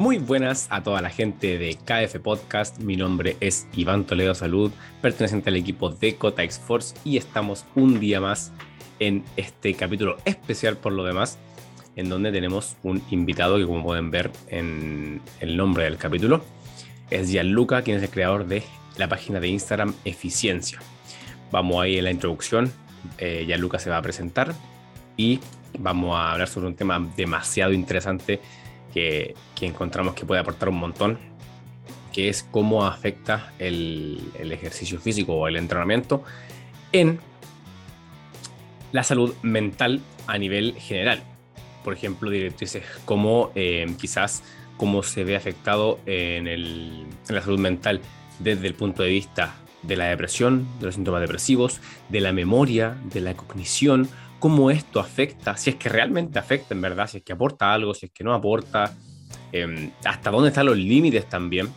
Muy buenas a toda la gente de KF Podcast. Mi nombre es Iván Toledo Salud, perteneciente al equipo de Cotax Force y estamos un día más en este capítulo especial por lo demás, en donde tenemos un invitado que como pueden ver en el nombre del capítulo, es Gianluca, quien es el creador de la página de Instagram Eficiencia. Vamos ahí en la introducción, eh, Gianluca se va a presentar y vamos a hablar sobre un tema demasiado interesante que, encontramos que puede aportar un montón, que es cómo afecta el, ejercicio físico o el entrenamiento en la salud mental a nivel general. Por ejemplo, directrices como eh, quizás cómo se ve afectado en, en, la salud mental desde el punto de vista de la depresión, de los síntomas depresivos, de la memoria, de la cognición, cómo esto afecta, si es que realmente afecta en verdad, si es que aporta algo, si es que no aporta, em, hasta dónde están los límites también.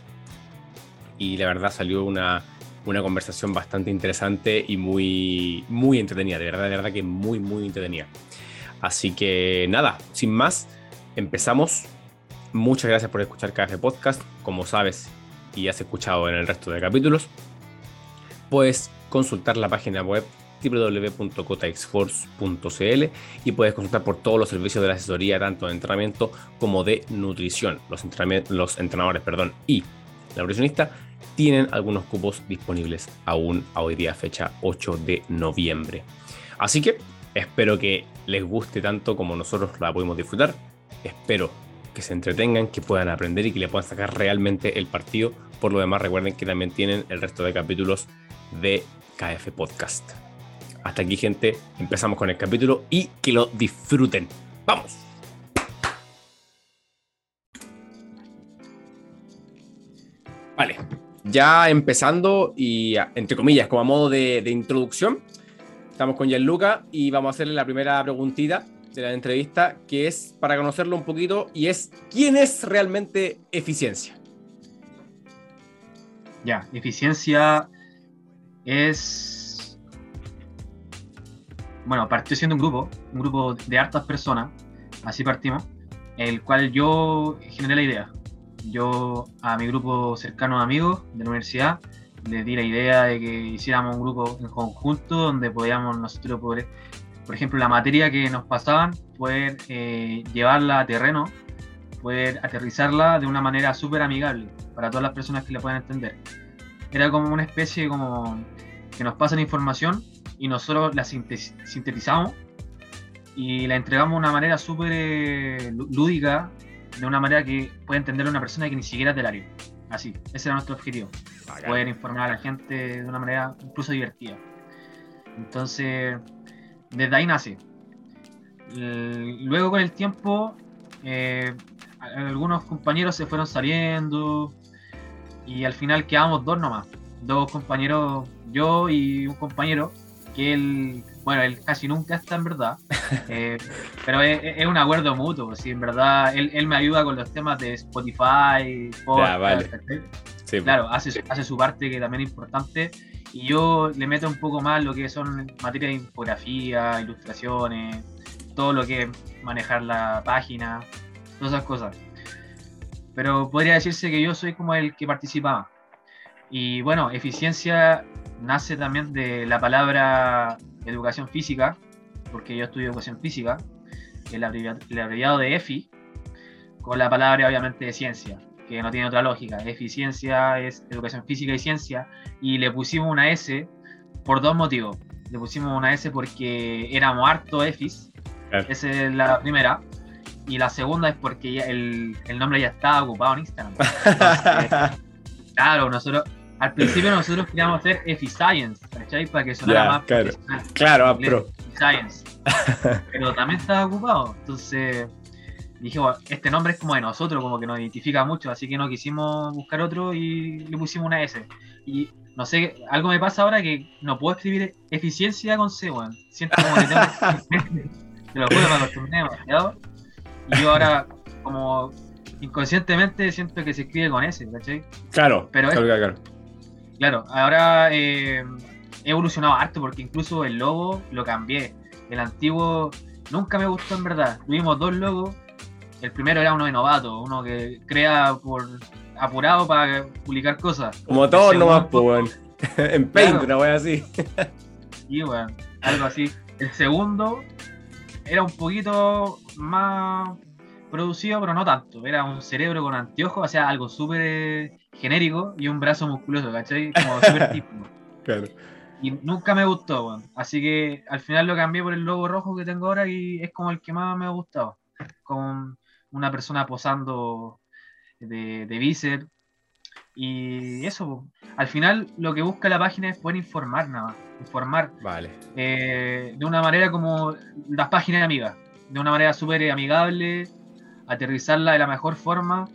Y la verdad salió una, una conversación bastante interesante y muy, muy entretenida, de verdad, de verdad que muy, muy entretenida. Así que nada, sin más, empezamos. Muchas gracias por escuchar KF Podcast. Como sabes y has escuchado en el resto de capítulos, puedes consultar la página web www.cotaxforce.cl y puedes consultar por todos los servicios de la asesoría, tanto de entrenamiento como de nutrición. Los, entrenadores perdón, y la nutricionista tienen algunos cupos disponibles aún a hoy día, fecha 8 de noviembre. Así que espero que les guste tanto como nosotros la podemos disfrutar. Espero que se entretengan, que puedan aprender y que le puedan sacar realmente el partido. Por lo demás, recuerden que también tienen el resto de capítulos de KF Podcast. Hasta aquí, gente. Empezamos con el capítulo y que lo disfruten. ¡Vamos! Vale, ya empezando y entre comillas, como a modo de, introducción, estamos con Gianluca y vamos a hacerle la primera preguntita de la entrevista, que es para conocerlo un poquito y es ¿quién es realmente eficiencia? Ya, eficiencia es bueno, partió siendo un grupo, un grupo de hartas personas, así partimos, el cual yo generé la idea. Yo a mi grupo cercano de amigos de la universidad les di la idea de que hiciéramos un grupo en conjunto donde podíamos nosotros poder, por ejemplo, la materia que nos pasaban, poder eh, llevarla a terreno, poder aterrizarla de una manera súper amigable para todas las personas que la puedan entender. Era como una especie como que nos pasan información y nosotros la sintetizamos y la entregamos de una manera súper eh, lúdica, de una manera que puede entender una persona que ni siquiera es del área. Así, ese era nuestro objetivo. Poder informar a la gente de una manera incluso divertida. Entonces, desde ahí nace. Luego con el tiempo, eh, algunos compañeros se fueron saliendo y al final quedamos dos nomás. Dos compañeros, yo y un compañero, que él, bueno, él casi nunca está en verdad, eh, pero es, un acuerdo mutuo, pues, en verdad él, él, me ayuda con los temas de Spotify, claro, hace, hace su parte que también es importante, y yo le meto un poco más lo que son materias de infografía, ilustraciones, todo lo que es manejar la página, todas esas cosas. Pero podría decirse que yo soy como el que participa Y bueno, eficiencia nace también de la palabra educación física, porque yo estudio educación física, el abreviado, de EFI, con la palabra obviamente de ciencia, que no tiene otra lógica. Eficiencia es educación física y ciencia, y le pusimos una S por dos motivos. Le pusimos una S porque éramos harto EFIS, esa es la primera, y la segunda es porque el, el nombre ya estaba ocupado en Instagram. claro, nosotros al principio nosotros queríamos hacer Efi-Science, ¿cachai? Para que sonara más claro. Claro, ah, pro. Science. Pero también estaba ocupado. Entonces dije, este nombre es como de nosotros, como que nos identifica mucho, así que no quisimos buscar otro y le pusimos una S. Y no sé, algo me pasa ahora que no puedo escribir eficiencia con C, weón. Siento como que tengo Te lo juro, me acostumbré demasiado. Y yo ahora, como inconscientemente, siento que se escribe con S, ¿cachai? Claro, pero claro, claro. Claro, ahora eh, he evolucionado harto porque incluso el logo lo cambié. El antiguo nunca me gustó en verdad. Tuvimos dos logos. el primero era uno de novato, uno que crea por apurado para publicar cosas. Como todos nomás, pues, en Paint, una wea así. Y bueno, algo así. El segundo era un poquito más producido, pero no tanto. Era un cerebro con anteojos, o sea, algo súper genérico y un brazo musculoso, ¿cachai? Como súper típico. Claro. Y nunca me gustó, weón. Así que al final lo cambié por el logo rojo que tengo ahora y es como el que más me ha gustado. Con una persona posando de, de bíceps. Y eso, al final lo que busca la página es poder informar nada más. Informar Vale. eh, de una manera como las páginas amigas. De una manera súper amigable, aterrizarla de la mejor forma,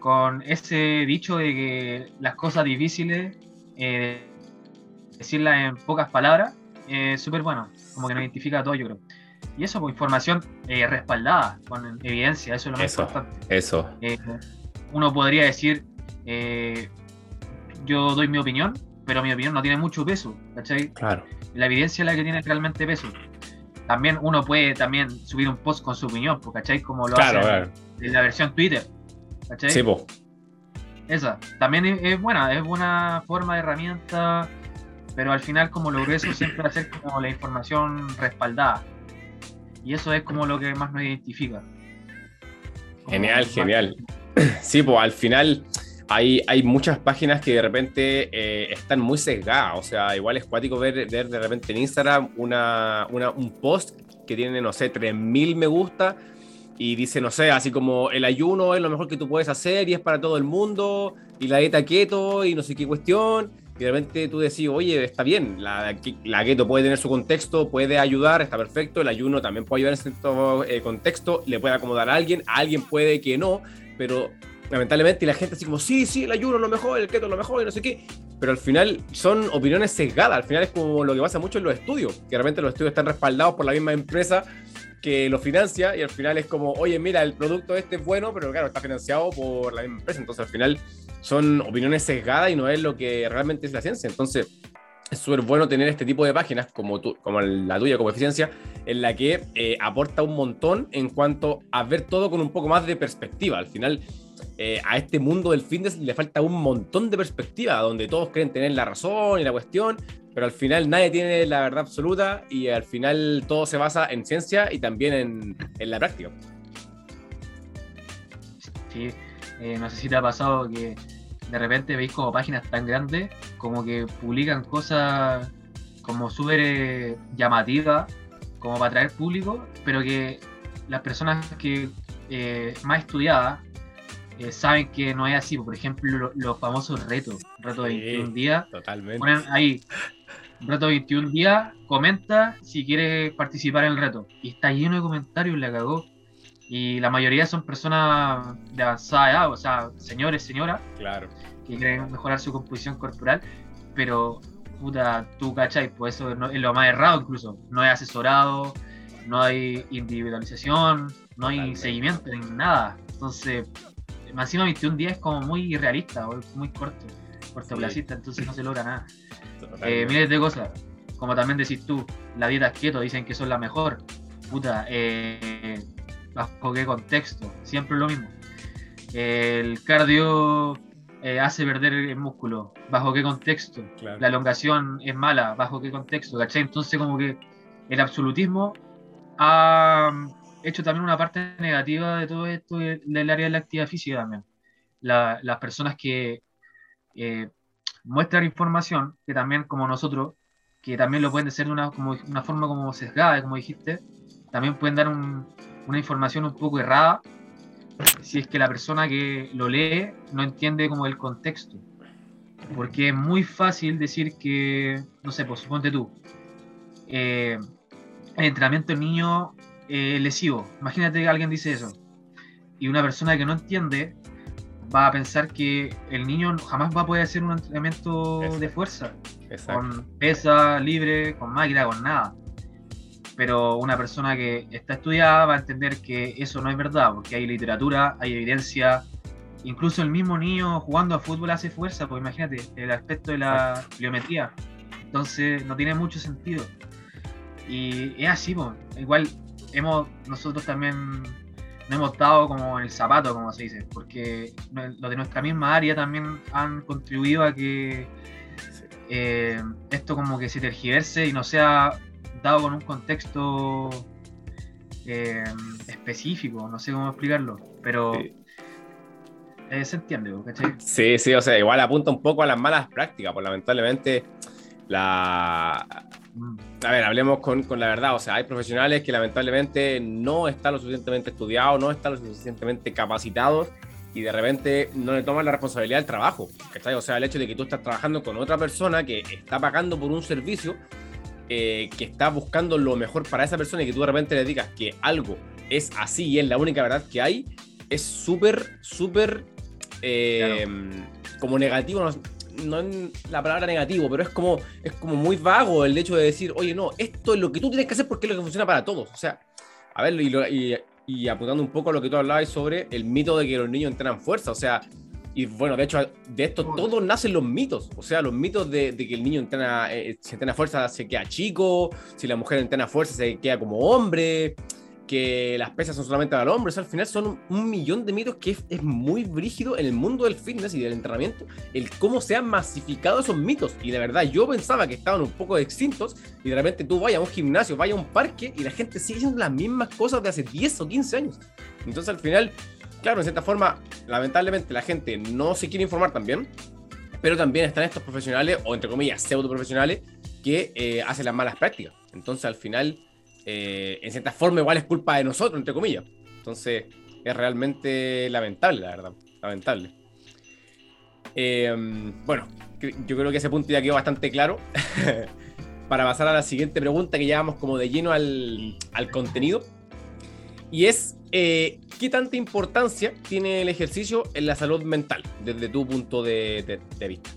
con ese dicho de que las cosas difíciles, eh, decirlas en pocas palabras, es súper bueno. Como que nos identifica a todos, yo creo. Y eso, pues información eh, respaldada, con evidencia, eso es lo más Eso. importante. Eso. Eh, uno podría decir, eh, yo doy mi opinión, pero mi opinión no tiene mucho peso, ¿cachai? Claro. La evidencia es la que tiene realmente peso. También uno puede también subir un post con su opinión, pues, ¿cachai? Como lo Claro, hace en la versión Twitter, ¿cachai? Sí, po. Esa. También es, es buena, es buena forma de herramienta, pero al final como lo grueso siempre ser como la información respaldada. Y eso es como lo que más nos identifica. Como Genial, genial. Sí, pues al final hay, hay muchas páginas que de repente eh, están muy sesgadas. O sea, igual es cuático ver, ver de repente en Instagram una, una- un post que tiene, no sé, 3.000 me gusta y dice, no sé, así como el ayuno es lo mejor que tú puedes hacer y es para todo el mundo y la dieta keto y no sé qué cuestión. Y de repente tú decís, oye, está bien, la, la keto puede tener su contexto, puede ayudar, está perfecto, el ayuno también puede ayudar en cierto eh, contexto, le puede acomodar a alguien, a alguien puede que no, pero lamentablemente la gente así como, sí, sí, el ayuno es lo mejor, el keto es lo mejor y no sé qué, pero al final son opiniones sesgadas, al final es como lo que pasa mucho en los estudios, que de repente los estudios están respaldados por la misma empresa que lo financia y al final es como, oye, mira, el producto este es bueno, pero claro, está financiado por la misma empresa, entonces al final son opiniones sesgadas y no es lo que realmente es la ciencia, entonces es súper bueno tener este tipo de páginas como, tu, como la tuya, como eficiencia, en la que eh, aporta un montón en cuanto a ver todo con un poco más de perspectiva. Al final, eh, a este mundo del fitness le falta un montón de perspectiva, donde todos creen tener la razón y la cuestión, pero al final nadie tiene la verdad absoluta y al final todo se basa en ciencia y también en, en la práctica. Sí, eh, no sé si te ha pasado que de repente veis como páginas tan grandes como que publican cosas como súper eh, llamativas como para atraer público, pero que las personas que eh, más estudiadas eh, saben que no es así. Por ejemplo, lo- los famosos retos, reto de Sí. 21 días, Totalmente. ponen ahí reto 21 días, comenta si quieres participar en el reto. Y está lleno de comentarios, la cagó. Y la mayoría son personas de avanzada edad, o sea, señores, señoras, Claro. que quieren mejorar su composición corporal, pero puta, tú cachai, pues eso no- es lo más errado incluso. No hay asesorado, no hay individualización, no hay Totalmente. seguimiento, ni nada. Entonces, más encima 21 días es como muy irrealista, o muy corto, cortoplacista, entonces no se logra nada. Eh, miles de cosas. Como también decís tú, la dieta keto dicen que son la mejor. Puta, eh, ¿bajo qué contexto? Siempre lo mismo. El cardio eh, hace perder el músculo. ¿Bajo qué contexto? Claro. La elongación es mala. ¿Bajo qué contexto? ¿Cachai? Entonces, como que el absolutismo ha hecho también una parte negativa de todo esto de- del área de la actividad física también. La- las personas que eh, muestran información, que también como nosotros, que también lo pueden hacer de una, como, una forma como sesgada, como dijiste, también pueden dar un- una información un poco errada si es que la persona que lo lee no entiende como el contexto. Porque es muy fácil decir que, no sé, pues suponte tú, eh, el entrenamiento del niño eh, es lesivo. Imagínate que alguien dice eso. Y una persona que no entiende va a pensar que el niño jamás va a poder hacer un entrenamiento Exacto. de fuerza Exacto. con pesa libre, con máquina, con nada. Pero una persona que está estudiada va a entender que eso no es verdad, porque hay literatura, hay evidencia. Incluso el mismo niño jugando a fútbol hace fuerza, pues imagínate, el aspecto de la pliometría. Entonces no tiene mucho sentido. Y es así, pues. igual hemos nosotros también no hemos dado como el zapato, como se dice, porque los de nuestra misma área también han contribuido a que eh, esto como que se tergiverse y no sea dado con un contexto eh, específico, no sé cómo explicarlo, pero eh, se entiende, ¿cachai? Sí, sí, o sea, igual apunta un poco a las malas prácticas, pues lamentablemente la... A ver, hablemos con, con, la verdad, o sea, hay profesionales que lamentablemente no están lo suficientemente estudiados, no están lo suficientemente capacitados y de repente no le toman la responsabilidad del trabajo, ¿cachai? O sea, el hecho de que tú estás trabajando con otra persona que está pagando por un servicio eh, que está buscando lo mejor para esa persona y que tú de repente le digas que algo es así y es la única verdad que hay, es súper, súper eh, como negativo, no, es la palabra negativo, pero es como, es como muy vago el hecho de decir, oye, no, esto es lo que tú tienes que hacer porque es lo que funciona para todos. O sea, a ver, y, y apuntando un poco a lo que tú hablabas sobre el mito de que los niños entrenan fuerza, o sea, y bueno, de hecho, de esto todos nacen los mitos. O sea, los mitos de, que el niño entrena, eh, si entrena fuerza se queda chico, si la mujer entrena fuerza se queda como hombre, que las pesas son solamente para hombres. al final son un, millón de mitos que es, muy brígido en el mundo del fitness y del entrenamiento, el cómo se han masificado esos mitos. Y de verdad, yo pensaba que estaban un poco extintos y de repente tú vayas a un gimnasio, vayas a un parque y la gente sigue haciendo las mismas cosas de hace 10 o 15 años. Entonces al final claro, en cierta forma, lamentablemente la gente no se quiere informar también, pero también están estos profesionales, o entre comillas, pseudo profesionales, que eh, hacen las malas prácticas. Entonces, al final, eh, en cierta forma, igual es culpa de nosotros, entre comillas. Entonces, es realmente lamentable, la verdad. Lamentable. Eh, bueno, yo creo que ese punto ya quedó bastante claro. Para pasar a la siguiente pregunta, que llevamos como de lleno al, al contenido. Y es, eh, ¿qué tanta importancia tiene el ejercicio en la salud mental desde tu punto de, vista?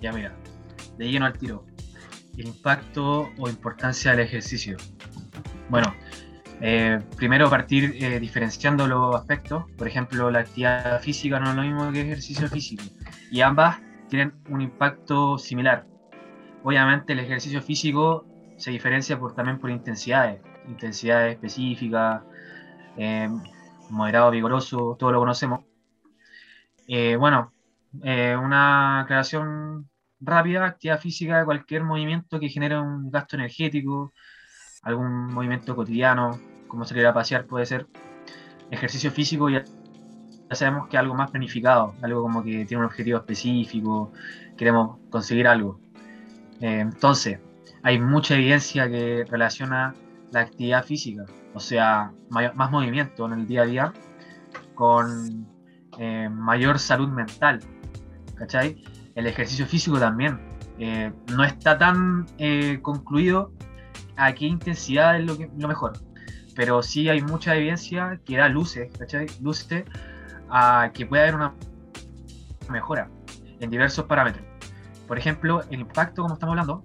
Ya mira, de lleno al tiro. El impacto o importancia del ejercicio. Bueno, eh, primero partir eh, diferenciando los aspectos. Por ejemplo, la actividad física no es lo mismo que ejercicio físico. Y ambas tienen un impacto similar. Obviamente el ejercicio físico se diferencia por, también por intensidades, intensidades específicas, eh, moderado, vigoroso, todo lo conocemos. Bueno, una aclaración rápida, actividad física, cualquier movimiento que genere un gasto energético, algún movimiento cotidiano, como salir a pasear puede ser. Ejercicio físico ya, ya sabemos que algo más planificado, algo como que tiene un objetivo específico, queremos conseguir algo. entonces, hay mucha evidencia que relaciona la actividad física, o sea, más movimiento en el día a día, con eh, mayor salud mental. ¿Cachai? El ejercicio físico también. Eh, no está tan eh, concluido a qué intensidad es lo, mejor, pero sí hay mucha evidencia que da luces, ¿cachai? Luces a que puede haber una mejora en diversos parámetros. Por ejemplo, el impacto, como estamos hablando,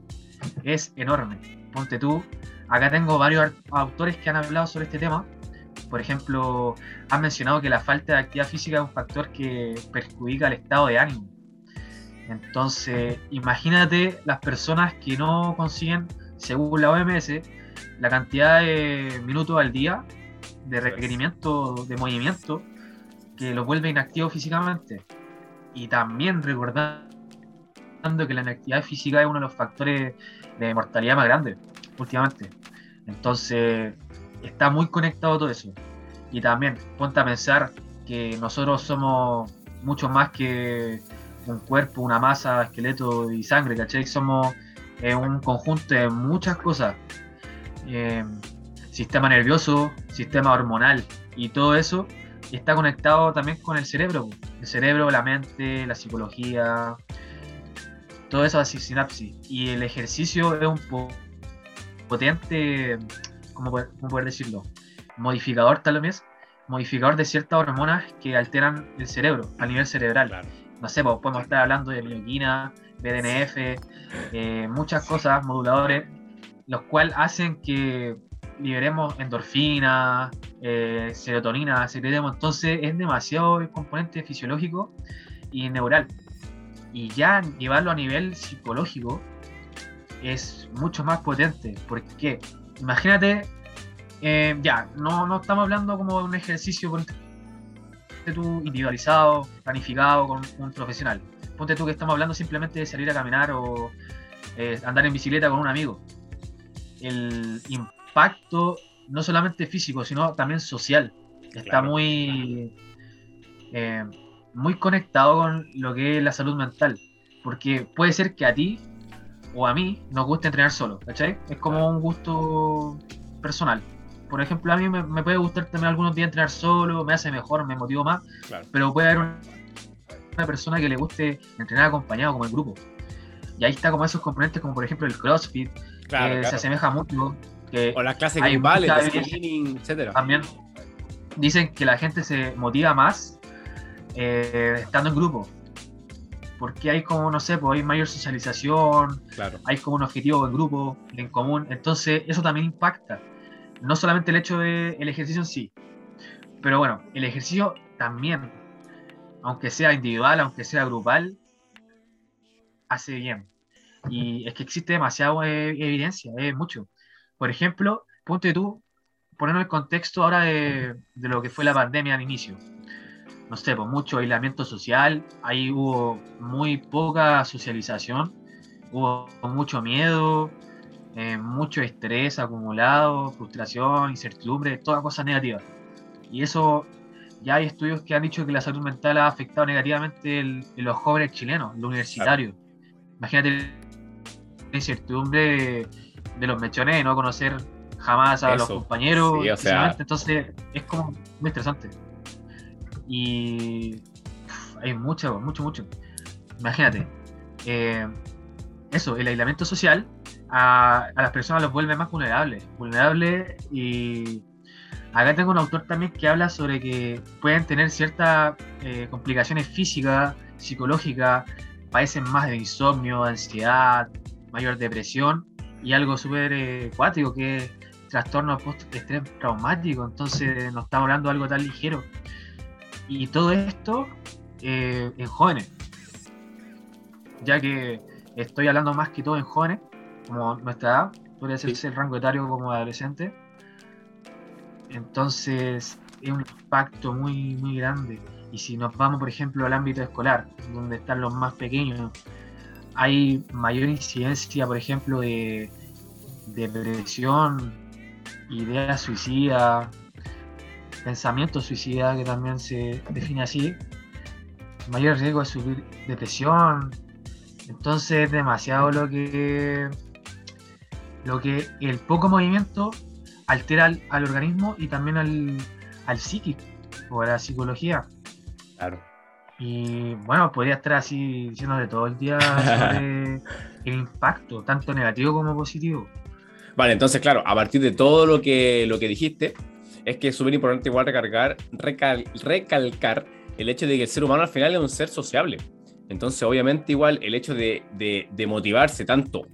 es enorme. Ponte tú, acá tengo varios autores que han hablado sobre este tema. Por ejemplo, han mencionado que la falta de actividad física es un factor que perjudica el estado de ánimo. Entonces, imagínate las personas que no consiguen, según la OMS, la cantidad de minutos al día de requerimiento de movimiento que los vuelve inactivos físicamente. Y también recordar que la inactividad física es uno de los factores de mortalidad más grandes últimamente. Entonces, está muy conectado todo eso. Y también, ponte a pensar que nosotros somos mucho más que un cuerpo, una masa, esqueleto y sangre, ¿cachai? Somos eh, un conjunto de muchas cosas. Eh, sistema nervioso, sistema hormonal y todo eso está conectado también con el cerebro. El cerebro, la mente, la psicología, todo eso así sinapsis. Y el ejercicio es un potente, ¿cómo poder, decirlo? Modificador tal vez, modificador de ciertas hormonas que alteran el cerebro a nivel cerebral. No sé, podemos estar hablando de mioquina, BDNF, eh, muchas cosas, moduladores, los cuales hacen que liberemos endorfina, eh, serotonina, secretemos. Entonces es demasiado el componente fisiológico y neural y ya llevarlo a nivel psicológico es mucho más potente. Porque imagínate eh, ya, no, no estamos hablando como de un ejercicio tú individualizado, planificado con un profesional. Ponte tú que estamos hablando simplemente de salir a caminar o eh, andar en bicicleta con un amigo. El impacto no solamente físico, sino también social. Está muy, eh, muy conectado con lo que es la salud mental. Porque puede ser que a ti o a mí nos guste entrenar solo, ¿cachai? Es como un gusto personal. Por ejemplo, a mí me, puede gustar también algunos días entrenar solo, me hace mejor, me motivo más, pero puede haber una, persona que le guste entrenar acompañado como el grupo. Y ahí está como esos componentes como por ejemplo el CrossFit, que se asemeja mucho. Que o las clases grupales, etcétera. También dicen que la gente se motiva más eh, estando en grupo porque hay como, no sé, pues hay mayor socialización, hay como un objetivo en grupo, en común, entonces eso también impacta. No solamente el hecho del ejercicio en sí, pero bueno, el ejercicio también, aunque sea individual, aunque sea grupal, hace bien. Y es que existe demasiada eh, evidencia, mucho. Por ejemplo, ponte tú, poniendo el contexto ahora de, de lo que fue la pandemia al inicio no sé, pues mucho aislamiento social, ahí hubo muy poca socialización, hubo mucho miedo, eh, mucho estrés acumulado, frustración, incertidumbre, todas cosas negativas. Y eso, ya hay estudios que han dicho que la salud mental ha afectado negativamente en los jóvenes chilenos, los universitarios. Imagínate la incertidumbre de, los mechones de no conocer jamás a los compañeros. Entonces es como muy estresante. Y hay mucho, mucho, mucho. Imagínate, eh, eso, el aislamiento social a, las personas los vuelve más vulnerables. Vulnerables y acá tengo un autor también que habla sobre que pueden tener ciertas eh, complicaciones físicas, psicológicas, padecen más de insomnio, ansiedad, mayor depresión y algo súper eh, que es trastorno post-estrés traumático. Entonces no estamos hablando de algo tan ligero. Y todo esto eh, en jóvenes, ya que estoy hablando más que todo en jóvenes, como nuestra edad, podría ser el rango etario como adolescente. Entonces es un impacto muy, muy grande. Y si nos vamos, por ejemplo, al ámbito escolar, donde están los más pequeños, hay mayor incidencia, por ejemplo, de, de depresión, ideas suicidas, pensamiento suicida, que también se define así, mayor riesgo de sufrir depresión. Entonces es demasiado lo que lo que el poco movimiento altera al, organismo y también al, al psíquico o a la psicología. Claro. Y bueno, podría estar así diciendo de todo el día sobre el impacto, tanto negativo como positivo. Vale, entonces, claro, a partir de todo lo que, lo que dijiste, es que es súper importante igual recargar, recalcar el hecho de que el ser humano al final es un ser sociable. Entonces, obviamente, igual el hecho de, de, motivarse tanto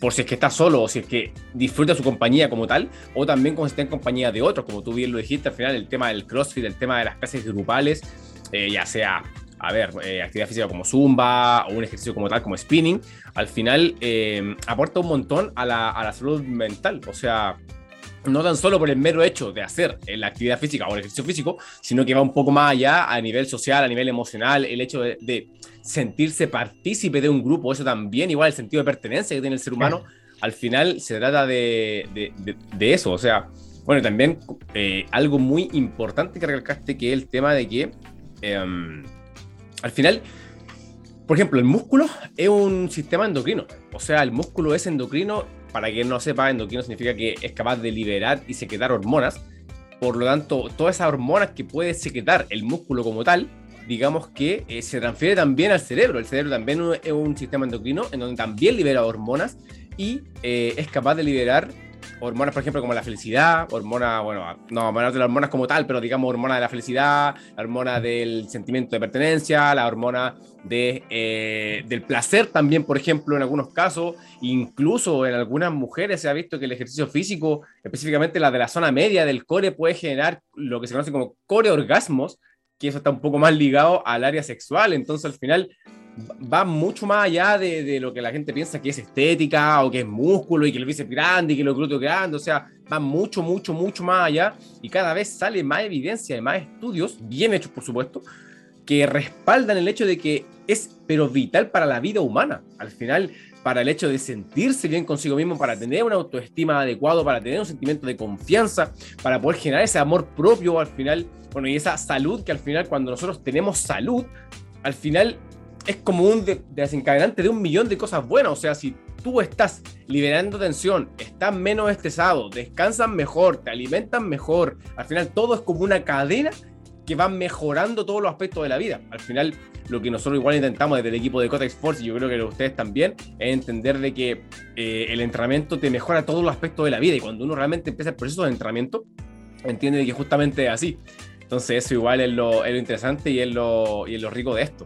por si es que está solo o si es que disfruta su compañía como tal, o también si está en compañía de otros, como tú bien lo dijiste, al final el tema del CrossFit, el tema de las clases grupales, eh, ya sea, a ver, eh, actividad física como zumba o un ejercicio como tal, como spinning, al final eh, aporta un montón a la, a la salud mental. O sea, no tan solo por el mero hecho de hacer la actividad física o el ejercicio físico, sino que va un poco más allá a nivel social, a nivel emocional, el hecho de, sentirse partícipe de un grupo, eso también, igual el sentido de pertenencia que tiene el ser humano, al final se trata de, eso, o sea, bueno, también eh, algo muy importante que recalcaste, que es el tema de que em, al final, por ejemplo, el músculo es un sistema endocrino, o sea, el músculo es endocrino para quien no sepa, endocrino significa que es capaz de liberar y secretar hormonas. Por lo tanto, todas esas hormonas que puede secretar el músculo como tal, digamos que eh, se transfiere también al cerebro. El cerebro también es un sistema endocrino en donde también libera hormonas y eh, es capaz de liberar hormonas, por ejemplo, como la felicidad, hormona, bueno, no de las hormonas como tal, pero digamos hormona de la felicidad, la hormona del sentimiento de pertenencia, la hormona de, eh, del placer también, por ejemplo, en algunos casos, incluso en algunas mujeres se ha visto que el ejercicio físico, específicamente la de la zona media del core, puede generar lo que se conoce como core orgasmos, que eso está un poco más ligado al área sexual, entonces al final va mucho más allá de, lo que la gente piensa que es estética o que es músculo y que el bíceps grande y que los glúteos grandes, o sea, va mucho, mucho, mucho más allá y cada vez sale más evidencia, más estudios, bien hechos por supuesto, que respaldan el hecho de que es pero vital para la vida humana. Al final, para el hecho de sentirse bien consigo mismo, para tener una autoestima adecuado, para tener un sentimiento de confianza, para poder generar ese amor propio al final, bueno, y esa salud que al final cuando nosotros tenemos salud, al final es como un desencadenante de un millón de cosas buenas. O sea, si tú estás liberando tensión, estás menos estresado, descansas mejor, te alimentas mejor, al final todo es como una cadena que va mejorando todos los aspectos de la vida. Al final, lo que nosotros igual intentamos desde el equipo de Cotex Force, y yo creo que ustedes también, es entender de que eh, el entrenamiento te mejora todos los aspectos de la vida. Y cuando uno realmente empieza el proceso de entrenamiento, entiende que justamente es así. Entonces, eso igual es lo, es lo interesante y es lo, y es lo rico de esto.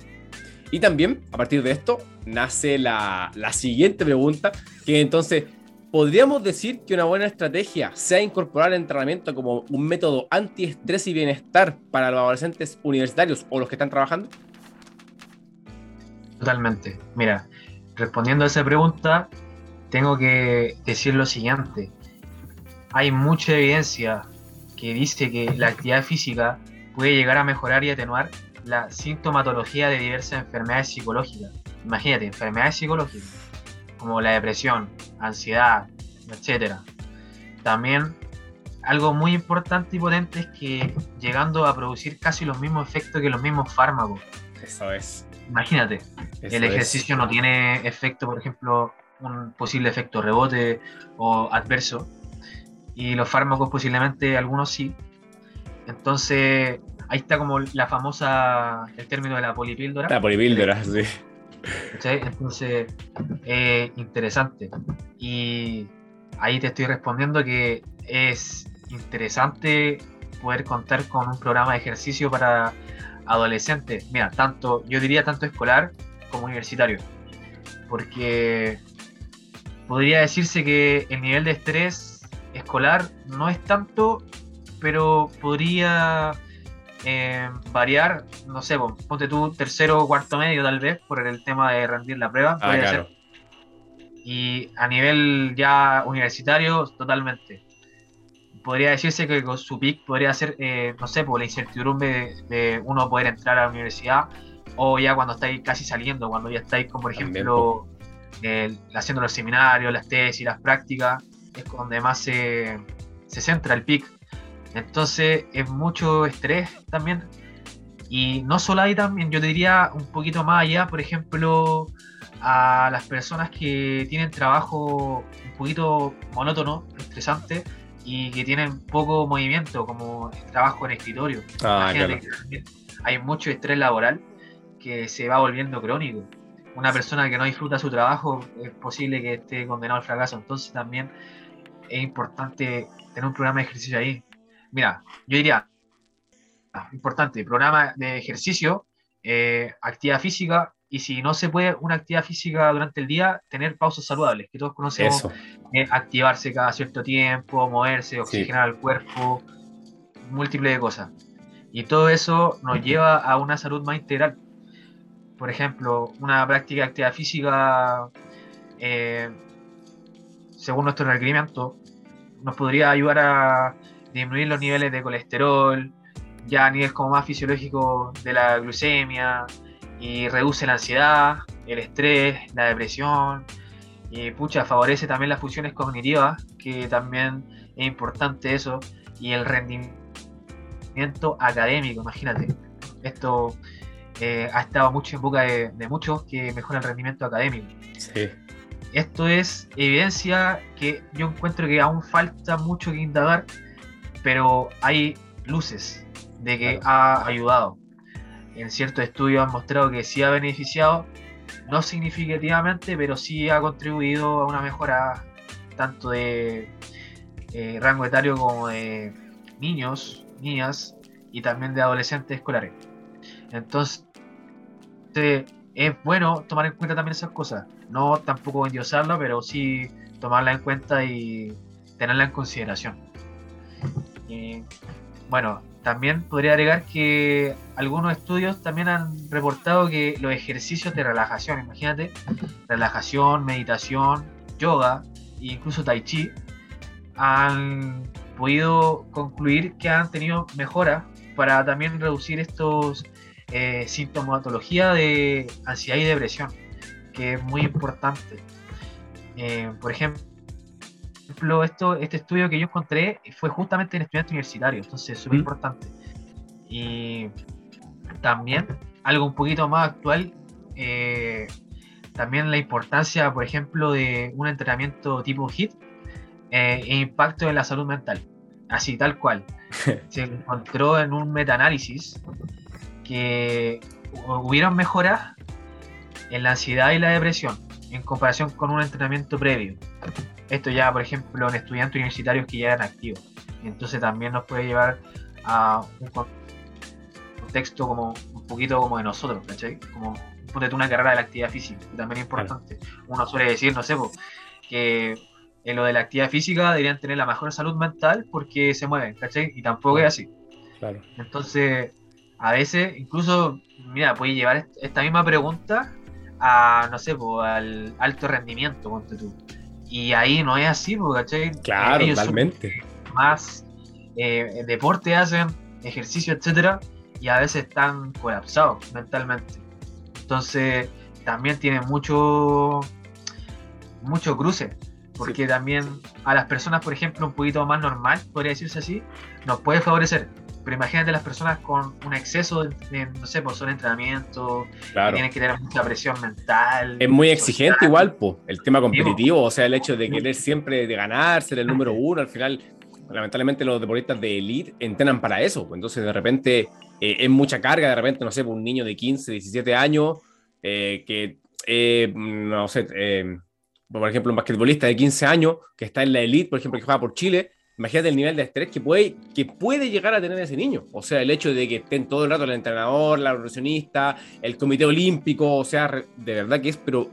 Y también, a partir de esto, nace la, la siguiente pregunta, que entonces, ¿podríamos decir que una buena estrategia sea incorporar el entrenamiento como un método antiestrés y bienestar para los adolescentes universitarios o los que están trabajando? Totalmente. Mira, respondiendo a esa pregunta, tengo que decir lo siguiente. Hay mucha evidencia que dice que la actividad física puede llegar a mejorar y atenuar la sintomatología de diversas enfermedades psicológicas. Imagínate, enfermedades psicológicas como la depresión, ansiedad, etc. También algo muy importante y potente es que llegando a producir casi los mismos efectos que los mismos fármacos. Eso es. Imagínate, el ejercicio no tiene efecto, por ejemplo, un posible efecto rebote o adverso, y los fármacos posiblemente algunos sí. Entonces, ahí está como la famosa, el término de la polipíldora. La polipíldora, sí. Entonces, eh, interesante. Y ahí te estoy respondiendo que es interesante poder contar con un programa de ejercicio para adolescentes. Mira, tanto, yo diría tanto escolar como universitario. Porque podría decirse que el nivel de estrés escolar no es tanto, pero podría eh, variar, no sé, ponte tú tercero o cuarto medio tal vez por el tema de rendir la prueba. Ah, y a nivel ya universitario, totalmente. Podría decirse que con su pick podría ser, eh, no sé, por la incertidumbre de, uno poder entrar a la universidad o ya cuando estáis casi saliendo, cuando ya estáis, como por ejemplo, haciendo los seminarios, las tesis, las prácticas, es donde más se, se centra el pick entonces es mucho estrés también. Y no solo ahí también, yo diría un poquito más allá, por ejemplo, a las personas que tienen trabajo un poquito monótono, estresante, y que tienen poco movimiento, como trabajo en escritorio. Ah, hay mucho estrés laboral que se va volviendo crónico. Una persona que no disfruta su trabajo es posible que esté condenado al fracaso. Entonces también es importante tener un programa de ejercicio ahí. Mira, yo diría, importante, programa de ejercicio, eh, actividad física, y si no se puede una actividad física durante el día, tener pausas saludables, que todos conocemos, eh, activarse cada cierto tiempo, moverse, oxigenar el cuerpo, múltiples de cosas. Y todo eso nos lleva a una salud más integral. Por ejemplo, una práctica de actividad física, eh, según nuestro requerimiento, nos podría ayudar a disminuir los niveles de colesterol, ya a niveles como más fisiológico de la glucemia, y reduce la ansiedad, el estrés, la depresión, y pucha, favorece también las funciones cognitivas, que también es importante eso, y el rendimiento académico, imagínate. Esto eh, ha estado mucho en boca de, de, muchos que mejora el rendimiento académico. Sí. Esto es evidencia que yo encuentro que aún falta mucho que indagar pero hay luces de que ha ayudado. En ciertos estudios han mostrado que sí ha beneficiado, no significativamente, pero sí ha contribuido a una mejora tanto de eh, rango etario como de niños, niñas y también de adolescentes escolares. Entonces, es bueno tomar en cuenta también esas cosas. No tampoco endiosarla, pero sí tomarla en cuenta y tenerla en consideración bueno, también podría agregar que algunos estudios también han reportado que los ejercicios de relajación, imagínate, relajación, meditación, yoga e incluso tai chi, han podido concluir que han tenido mejora para también reducir estos eh, sintomatología de ansiedad y depresión, que es muy importante. Eh, por ejemplo, esto, este estudio que yo encontré fue justamente en estudiantes universitarios, entonces es súper importante. Y también, algo un poquito más actual, eh, también la importancia, por ejemplo, de un entrenamiento tipo HIT eh, e impacto en la salud mental. Así, tal cual. Se encontró en un metaanálisis que hubieron mejoras en la ansiedad y la depresión en comparación con un entrenamiento previo. Esto ya, por ejemplo, en estudiantes universitarios que ya eran activos. Entonces también nos puede llevar a un contexto como un poquito como de nosotros, ¿cachai? Como ponte una carrera de la actividad física, que también es importante. Uno suele decir, no sé, que en lo de la actividad física deberían tener la mejor salud mental porque se mueven, ¿cachai? Y tampoco es así. Claro. Entonces, a veces, incluso, mira, puede llevar esta misma pregunta a, no sé, al alto rendimiento, ponte tú. Y ahí no es así, ¿cachai? Claro, totalmente. Más eh, deporte hacen, ejercicio, etcétera, y a veces están colapsados mentalmente. Entonces, también tiene mucho, mucho cruce, porque también a las personas, por ejemplo, un poquito más normal, podría decirse así, nos puede favorecer pero imagínate las personas con un exceso de, no sé, por pues, entrenamiento, tienen que tener mucha presión mental. Es muy exigente igual, pues, el tema competitivo, o sea, el hecho de querer siempre de ganar, ser el número uno, al final, lamentablemente los deportistas de elite entrenan para eso, entonces de repente eh, es mucha carga, de repente, no sé, un niño de 15, 17 años, eh, que, eh, no sé, por ejemplo, un basquetbolista de 15 años que está en la elite, por ejemplo, que juega por Chile, imagínate el nivel de estrés que puede, que puede llegar a tener ese niño. O sea, el hecho de que estén todo el rato el entrenador, la nutricionista, el comité olímpico, o sea, de verdad que es, pero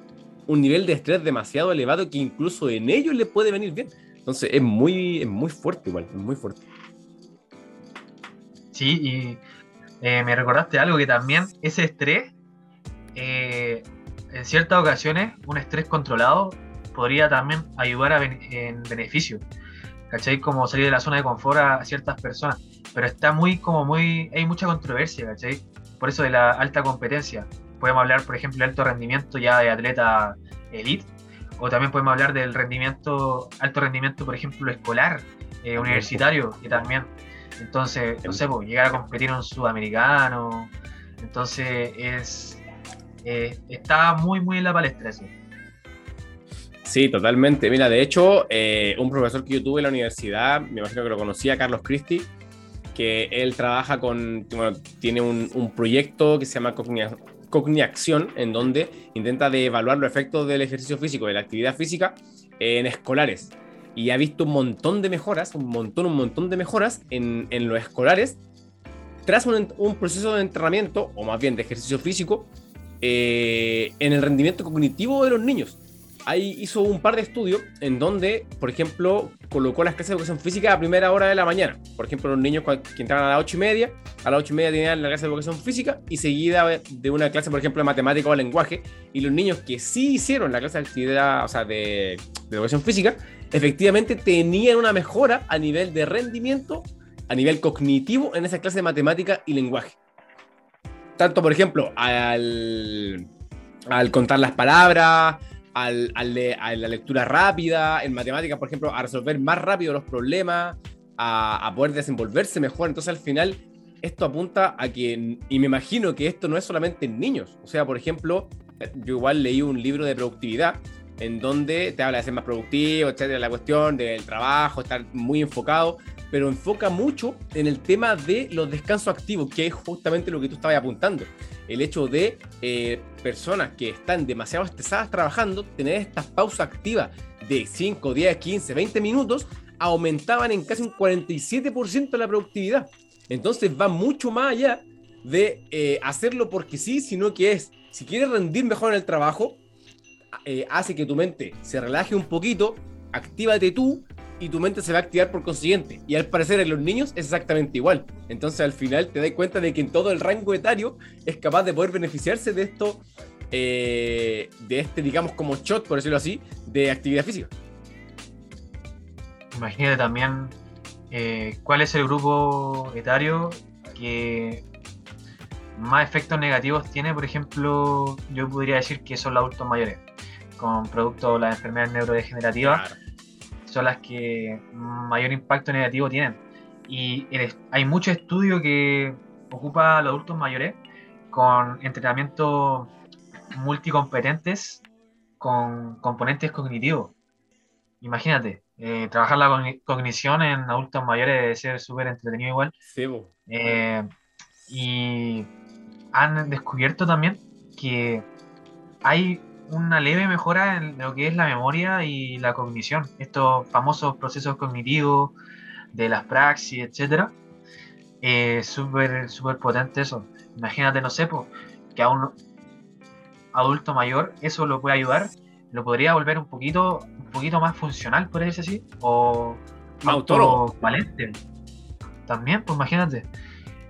un nivel de estrés demasiado elevado que incluso en ellos le puede venir bien. Entonces es muy, es muy fuerte igual, es muy fuerte. Sí, y eh, me recordaste algo que también ese estrés, eh, en ciertas ocasiones, un estrés controlado podría también ayudar a en beneficio. ¿Cachai? Como salir de la zona de confort a ciertas personas. Pero está muy, como muy, hay mucha controversia, ¿cachai? Por eso de la alta competencia. Podemos hablar, por ejemplo, de alto rendimiento ya de atleta elite, o también podemos hablar del rendimiento, alto rendimiento, por ejemplo, escolar, eh, universitario, que también. Entonces, no sé, pues, llegar a competir en un sudamericano. Entonces, es. Eh, está muy, muy en la palestra eso. Sí, totalmente. Mira, de hecho, eh, un profesor que yo tuve en la universidad, me imagino que lo conocía, Carlos Cristi, que él trabaja con, bueno, tiene un, proyecto que se llama Cogniacción, en donde intenta de evaluar los efectos del ejercicio físico, de la actividad física en escolares. Y ha visto un montón de mejoras, un montón, un montón de mejoras en, en los escolares tras un, un, proceso de entrenamiento, o más bien de ejercicio físico, eh, en el rendimiento cognitivo de los niños ahí hizo un par de estudios en donde, por ejemplo, colocó las clases de educación física a primera hora de la mañana. Por ejemplo, los niños que entraban a las ocho y media, a las ocho y media tenían la clase de educación física y seguida de una clase, por ejemplo, de matemática o lenguaje. Y los niños que sí hicieron la clase de actividad, o sea, de, educación física, efectivamente tenían una mejora a nivel de rendimiento, a nivel cognitivo en esa clase de matemática y lenguaje. Tanto, por ejemplo, al contar las palabras, al, a la lectura rápida, en matemáticas, por ejemplo, a resolver más rápido los problemas, a, poder desenvolverse mejor. Entonces, al final, esto apunta a que, y me imagino que esto no es solamente en niños. O sea, por ejemplo, yo igual leí un libro de productividad en donde te habla de ser más productivo, etcétera, la cuestión del trabajo, estar muy enfocado, pero enfoca mucho en el tema de los descansos activos, que es justamente lo que tú estabas apuntando el hecho de eh, personas que están demasiado estresadas trabajando, tener estas pausas activas de 5, 10, 15, 20 minutos, aumentaban en casi un 47% la productividad. Entonces va mucho más allá de eh, hacerlo porque sí, sino que es, si quieres rendir mejor en el trabajo, eh, hace que tu mente se relaje un poquito, actívate tú y tu mente se va a activar por consiguiente. Y al parecer en los niños es exactamente igual. Entonces al final te das cuenta de que en todo el rango etario es capaz de poder beneficiarse de esto, eh, de este, digamos, como shot, por decirlo así, de actividad física. Imagínate también eh, cuál es el grupo etario que más efectos negativos tiene, por ejemplo, yo podría decir que son los adultos mayores, con producto de las enfermedades neurodegenerativas son las que mayor impacto negativo tienen. Y hay mucho estudio que ocupa a los adultos mayores con entrenamiento multicompetentes con componentes cognitivos. Imagínate, eh, trabajar la cognición en adultos mayores debe ser súper entretenido igual. Eh, y han descubierto también que hay una leve mejora en lo que es la memoria y la cognición. Estos famosos procesos cognitivos de las praxis, etcétera. Eh, súper, súper potente eso. Imagínate, no sé, que a un adulto mayor eso lo puede ayudar, lo podría volver un poquito, un poquito más funcional, por decir así, o autónomo. Valente. También, pues imagínate.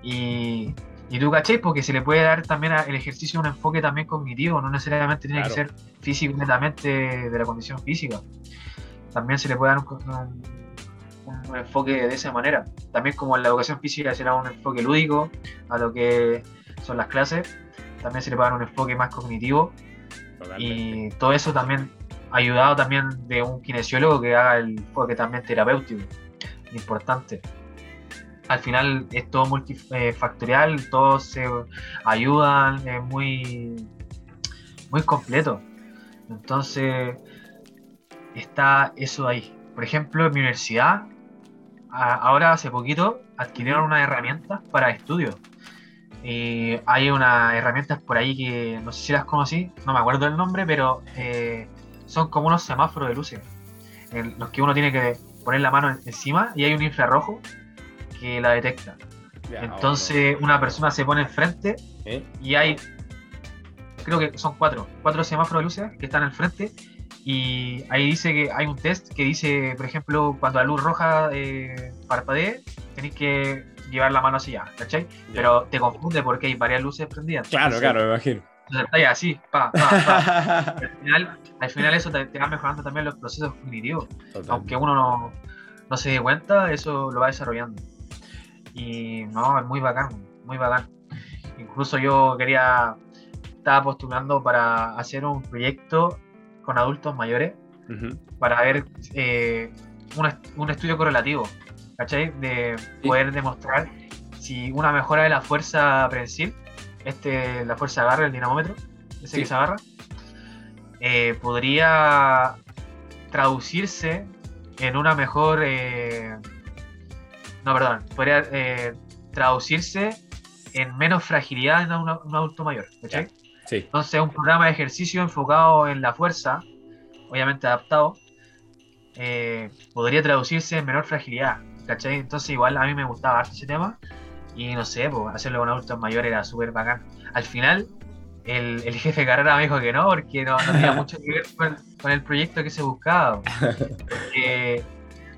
Y y tú caché, porque se le puede dar también al ejercicio un enfoque también cognitivo, no necesariamente tiene que ser físico netamente de la condición física. También se le puede dar un, enfoque de esa manera. También como en la educación física será un enfoque lúdico a lo que son las clases, también se le puede dar un enfoque más cognitivo. Y todo eso también ayudado también de un kinesiólogo que haga el enfoque también terapéutico. Importante al final es todo multifactorial, todos se ayudan, es muy, muy completo. Entonces, está eso ahí. Por ejemplo, en mi universidad, ahora hace poquito adquirieron unas herramientas para estudios. Y hay unas herramientas por ahí que no sé si las conocí, no me acuerdo el nombre, pero eh, son como unos semáforos de luces, en los que uno tiene que poner la mano encima y hay un infrarrojo que la detecta. Entonces una persona se pone enfrente ¿Eh? y hay, creo que son cuatro, cuatro semáforos de luces que están al frente y ahí dice que hay un test que dice, por ejemplo, cuando la luz roja eh, parpadee, tenéis que llevar la mano hacia allá, ¿cachai? Pero te confunde porque hay varias luces prendidas. Claro, claro, me imagino. Entonces así, pa, pa, pa. al, final, al final eso te, va mejorando también los procesos cognitivos. Aunque uno no, no se dé cuenta, eso lo va desarrollando. Y no, es muy bacán, muy bacán. Incluso yo quería, estaba postulando para hacer un proyecto con adultos mayores para ver eh, un, estudio correlativo, ¿cachai? De poder demostrar si una mejora de la fuerza prensil, este, la fuerza de agarre, el dinamómetro, ese que se agarra, eh, podría traducirse en una mejor eh, no, perdón, podría eh, traducirse en menos fragilidad en un, adulto mayor. ¿cachai? Sí. Entonces, un programa de ejercicio enfocado en la fuerza, obviamente adaptado, eh, podría traducirse en menor fragilidad. ¿cachai? Entonces, igual a mí me gustaba ese tema. Y no sé, pues, hacerlo con adultos mayores era súper bacán. Al final, el, jefe de carrera me dijo que no, porque no, tenía mucho que ver con, el proyecto que se buscaba. Porque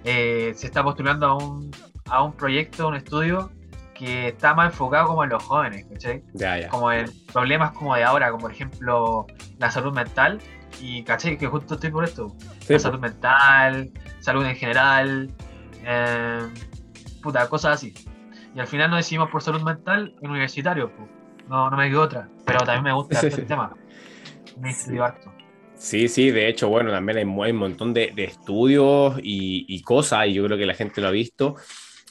eh, se está postulando a un, a un proyecto, un estudio que está más enfocado como en los jóvenes, ¿cachai? Como en problemas como de ahora, como por ejemplo la salud mental, y ¿cachai? Que justo estoy por esto. la salud mental, salud en general, eh, puta, cosas así. Y al final nos decidimos por salud mental en universitario, no, no me quedo otra, pero también me gusta este tema. Me sí. Sí, sí, de hecho, bueno, también hay, un montón de, estudios y, y, cosas, y yo creo que la gente lo ha visto,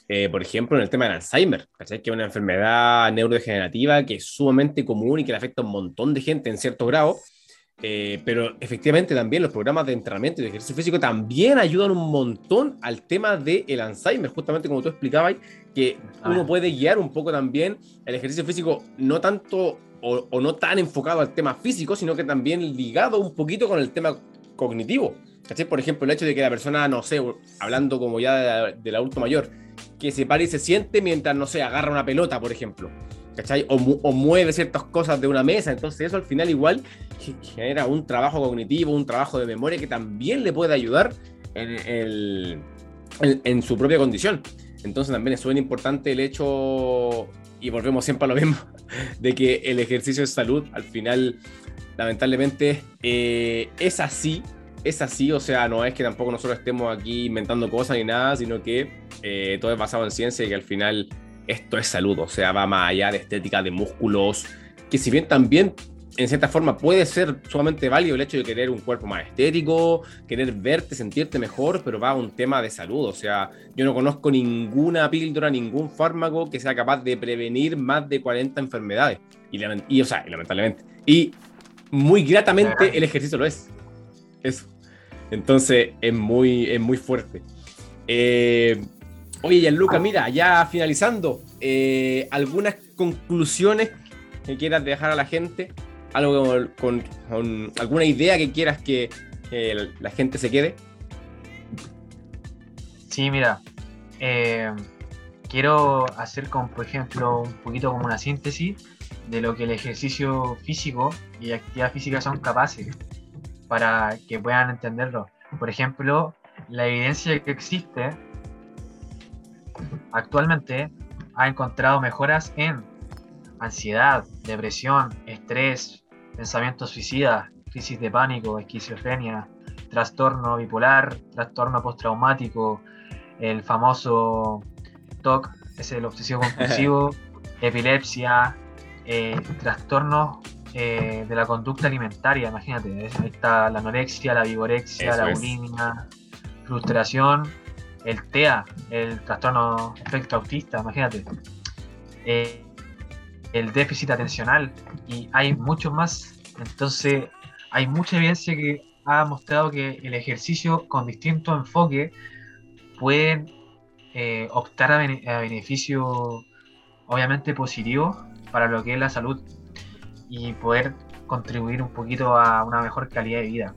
eh, por ejemplo, en el tema del Alzheimer, que es una enfermedad neurodegenerativa que es sumamente común y que le afecta a un montón de gente en cierto grado. Eh, pero efectivamente también los programas de entrenamiento y de ejercicio físico también ayudan un montón al tema del Alzheimer, justamente como tú explicabas, que uno puede guiar un poco también el ejercicio físico, no tanto o, o, no tan enfocado al tema físico, sino que también ligado un poquito con el tema cognitivo. Por ejemplo, el hecho de que la persona, no sé, hablando como ya del adulto mayor, que se pare y se siente mientras, no sé, agarra una pelota, por ejemplo. ¿Cachai? O, mueve ciertas cosas de una mesa. Entonces eso al final igual genera un trabajo cognitivo, un trabajo de memoria que también le puede ayudar en en, su propia condición. Entonces también es súper importante el hecho, y volvemos siempre a lo mismo, de que el ejercicio de salud al final, lamentablemente, eh, es así, es así, o sea, no es que tampoco nosotros estemos aquí inventando cosas ni nada, sino que eh, todo es basado en ciencia y que al final esto es salud, o sea, va más allá de estética, de músculos, que si bien también en cierta forma puede ser sumamente válido el hecho de querer un cuerpo más estético, querer verte, sentirte mejor, pero va a un tema de salud. O sea, yo no conozco ninguna píldora, ningún fármaco que sea capaz de prevenir más de 40 enfermedades. Y, o sea, lamentablemente. Y muy gratamente el ejercicio lo es. Eso. Entonces es muy, es muy fuerte. Eh, oye, Gianluca, mira, ya finalizando, eh, algunas conclusiones que quieras dejar a la gente algo con, alguna idea que quieras que, la gente se quede. Sí, mira, eh, quiero hacer como, por ejemplo, un poquito como una síntesis de lo que el ejercicio físico y actividad física son capaces para que puedan entenderlo. Por ejemplo, la evidencia que existe actualmente ha encontrado mejoras en ansiedad, depresión, estrés, pensamientos suicidas, crisis de pánico, esquizofrenia, trastorno bipolar, trastorno postraumático, el famoso TOC, es el obsesivo compulsivo, epilepsia, eh, trastornos eh, de la conducta alimentaria, imagínate, ahí está la anorexia, la vigorexia, la bulimia, frustración, el TEA, el trastorno efecto autista, imagínate. Eh, el déficit atencional y hay mucho más. Entonces, hay mucha evidencia que ha mostrado que el ejercicio con distinto enfoque pueden eh, optar a, beneficio obviamente positivo para lo que es la salud y poder contribuir un poquito a una mejor calidad de vida.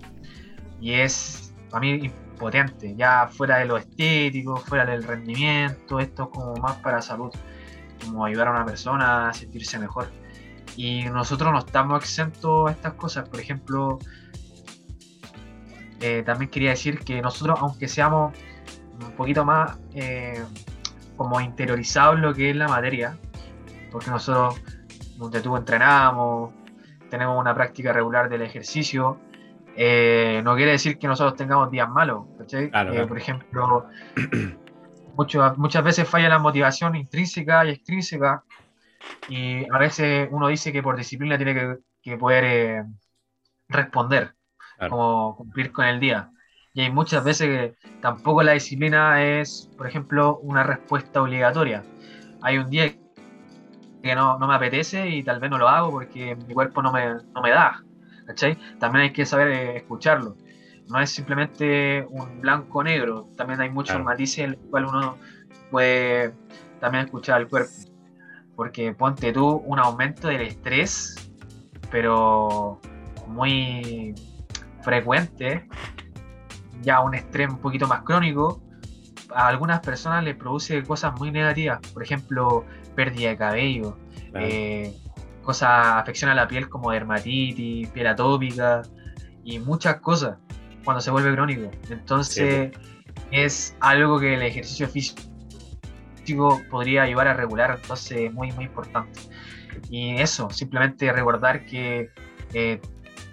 Y es para mí potente, ya fuera de lo estético, fuera del rendimiento, esto es como más para salud como ayudar a una persona a sentirse mejor. Y nosotros no estamos exentos a estas cosas. Por ejemplo, eh, también quería decir que nosotros, aunque seamos un poquito más eh, como interiorizados en lo que es la materia, porque nosotros donde tú entrenamos, tenemos una práctica regular del ejercicio, eh, no quiere decir que nosotros tengamos días malos. Por ejemplo, muchas veces falla la motivación intrínseca y extrínseca y a veces uno dice que por disciplina tiene que, poder eh, responder, como cumplir con el día. Y hay muchas veces que tampoco la disciplina es, por ejemplo, una respuesta obligatoria. Hay un día que no, me apetece y tal vez no lo hago porque mi cuerpo no me, no me da. También hay que saber eh, escucharlo no es simplemente un blanco-negro, también hay muchos matices en los cuales uno puede también escuchar al cuerpo. Porque ponte tú un aumento del estrés, pero muy frecuente, ya un estrés un poquito más crónico, a algunas personas les produce cosas muy negativas, por ejemplo, pérdida de cabello, eh, cosas, afección a la piel como dermatitis, piel atópica y muchas cosas cuando se vuelve crónico. Entonces es algo que el ejercicio físico podría ayudar a regular, entonces muy, muy importante. Y eso, simplemente recordar que eh,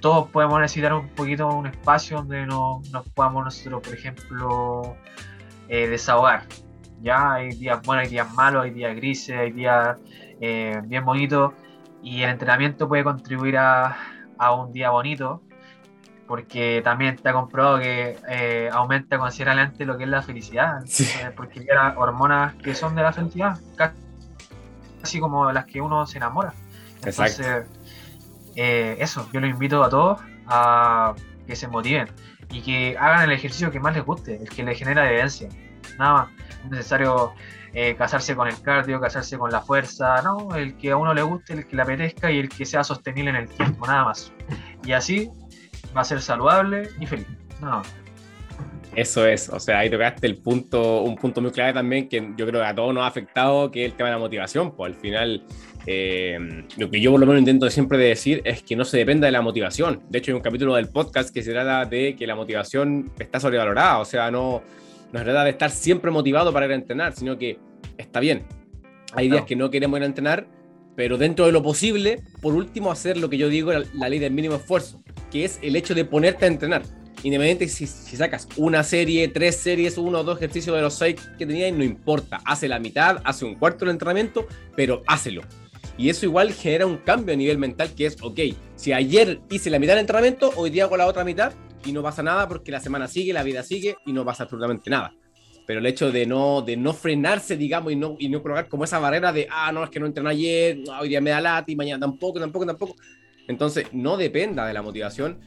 todos podemos necesitar un poquito un espacio donde nos, podamos nosotros, por ejemplo, eh, desahogar. Ya hay días buenos, hay días malos, hay días grises, hay días eh, bien bonitos y el entrenamiento puede contribuir a, a un día bonito porque también está comprobado que eh, aumenta considerablemente lo que es la felicidad, eh, porque hay hormonas que son de la felicidad, casi como las que uno se enamora. Entonces, eh, eso, yo los invito a todos a que se motiven y que hagan el ejercicio que más les guste, el que les genera evidencia. Nada más, es necesario casarse con el cardio, casarse con la fuerza, no, el que a uno le guste, el que le apetezca y el que sea sostenible en el tiempo, nada más. Y así va a ser saludable y feliz. No. Eso es, o sea, ahí tocaste el punto, un punto muy clave también que yo creo que a todos nos ha afectado, que es el tema de la motivación. Pues al final, eh, lo que yo por lo menos intento siempre decir es que no se dependa de la motivación. De hecho, hay un capítulo del podcast que se trata de que la motivación está sobrevalorada, o sea, no, no se trata de estar siempre motivado para ir a entrenar, sino que está bien. Hay días que no queremos ir a entrenar, pero dentro de lo posible, por último, hacer lo que yo digo, la, la ley del mínimo esfuerzo, que es el hecho de ponerte a entrenar. Independiente si, si sacas una serie, tres series, uno o dos ejercicios de los seis que tenías, no importa. Hace la mitad, hace un cuarto del entrenamiento, pero hácelo. Y eso igual genera un cambio a nivel mental que es, ok, si ayer hice la mitad del entrenamiento, hoy día hago la otra mitad y no pasa nada porque la semana sigue, la vida sigue y no pasa absolutamente nada pero el hecho de no, de no frenarse, digamos, y no, y no colocar como esa barrera de, ah, no, es que no entrené ayer, hoy día me da lata y mañana tampoco, tampoco, tampoco. Entonces, no dependa de la motivación,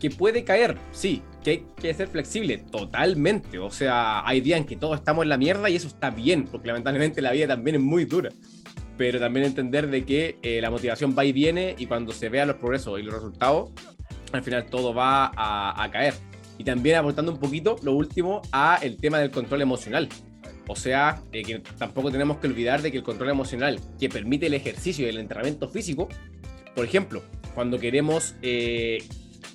que puede caer, sí, que hay que ser flexible, totalmente. O sea, hay días en que todos estamos en la mierda y eso está bien, porque lamentablemente la vida también es muy dura. Pero también entender de que eh, la motivación va y viene y cuando se vean los progresos y los resultados, al final todo va a, caer y también aportando un poquito, lo último, a el tema del control emocional. O sea, eh, que tampoco tenemos que olvidar de que el control emocional que permite el ejercicio y el entrenamiento físico, por ejemplo, cuando queremos eh,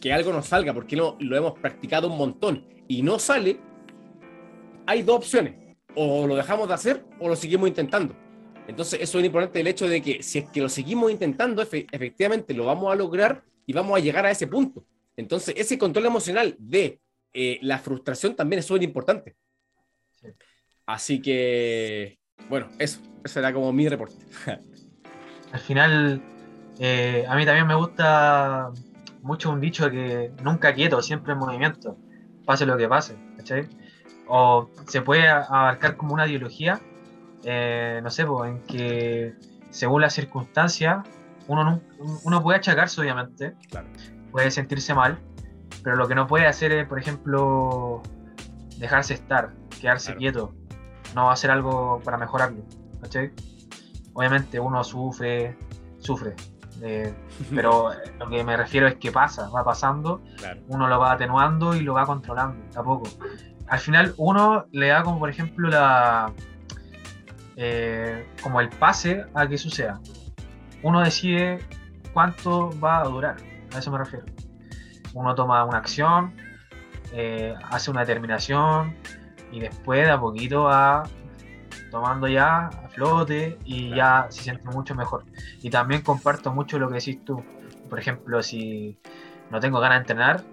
que algo nos salga, porque lo, lo hemos practicado un montón y no sale, hay dos opciones. O lo dejamos de hacer o lo seguimos intentando. Entonces, eso es importante el hecho de que si es que lo seguimos intentando, efectivamente lo vamos a lograr y vamos a llegar a ese punto. Entonces, ese control emocional de eh, la frustración también es súper importante. Así que, bueno, eso, eso era como mi reporte. Al final, eh, a mí también me gusta mucho un dicho que nunca quieto, siempre en movimiento, pase lo que pase, ¿cachai? O se puede abarcar como una ideología, eh, no sé, pues, en que según las circunstancias, uno, uno puede achacarse, obviamente, claro puede sentirse mal, pero lo que no puede hacer es, por ejemplo, dejarse estar, quedarse quieto, no hacer algo para mejorarlo. ¿cachai? Obviamente uno sufre, sufre, eh, pero lo que me refiero es que pasa, va pasando, uno lo va atenuando y lo va controlando, tampoco. Al final uno le da como por ejemplo la eh, como el pase a que suceda. Uno decide cuánto va a durar. A eso me refiero. Uno toma una acción, eh, hace una determinación y después de a poquito va tomando ya a flote y ya se siente mucho mejor. Y también comparto mucho lo que decís tú. Por ejemplo, si no tengo ganas de entrenar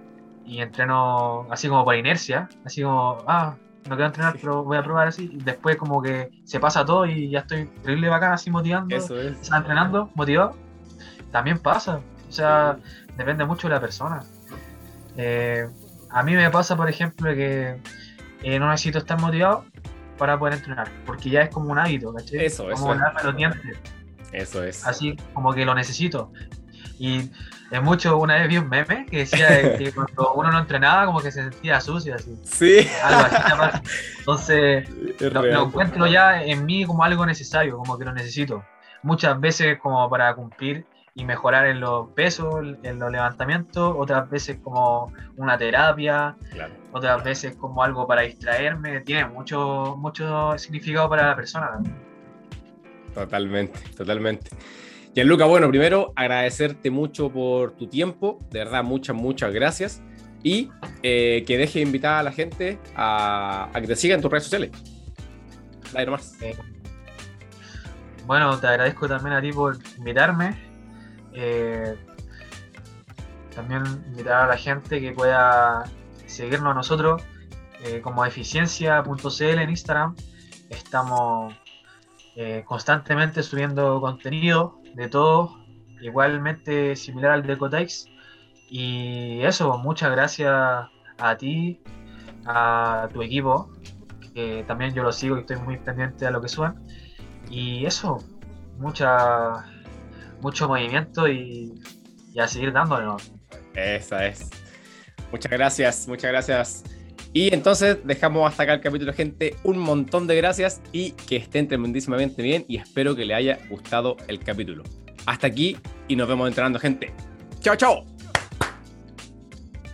y entreno así como por inercia, así como, ah, no quiero entrenar, pero voy a probar así. Y después como que se pasa todo y ya estoy terrible bacán así motivando, Eso es. entrenando, motivado. También pasa. O sea, depende mucho de la persona. Eh, a mí me pasa, por ejemplo, que eh, no necesito estar motivado para poder entrenar, porque ya es como un hábito, ¿cachai? Eso, como eso. los dientes. Eso es. Así como que lo necesito. Y es mucho, una vez vi un meme que decía que cuando uno no entrenaba, como que se sentía sucio, así. Sí. Algo así. Entonces, lo, lo encuentro ya en mí como algo necesario, como que lo necesito. Muchas veces como para cumplir y mejorar en los pesos, en los levantamientos, otras veces como una terapia, otras veces como algo para distraerme, tiene mucho, mucho significado para la persona Totalmente, totalmente. Gianluca, bueno, primero agradecerte mucho por tu tiempo, de verdad, muchas, muchas gracias. Y eh, que deje invitar a la gente a, que te siga en tus redes sociales. Dale nomás. Eh, bueno, te agradezco también a ti por invitarme. Eh, también invitar a la gente que pueda seguirnos a nosotros eh, como eficiencia.cl en Instagram. Estamos constantemente subiendo contenido de todo, igualmente similar al de Cotex. Y eso, muchas gracias a ti, a tu equipo, que también yo lo sigo y estoy muy pendiente de lo que suban. Y eso, muchas mucho movimiento y, a seguir dándole. Esa es. Muchas gracias, muchas gracias. Y entonces dejamos hasta acá el capítulo, gente. Un montón de gracias y que estén tremendísimamente bien y espero que les haya gustado el capítulo. Hasta aquí y nos vemos entrenando, gente. Chao, chao.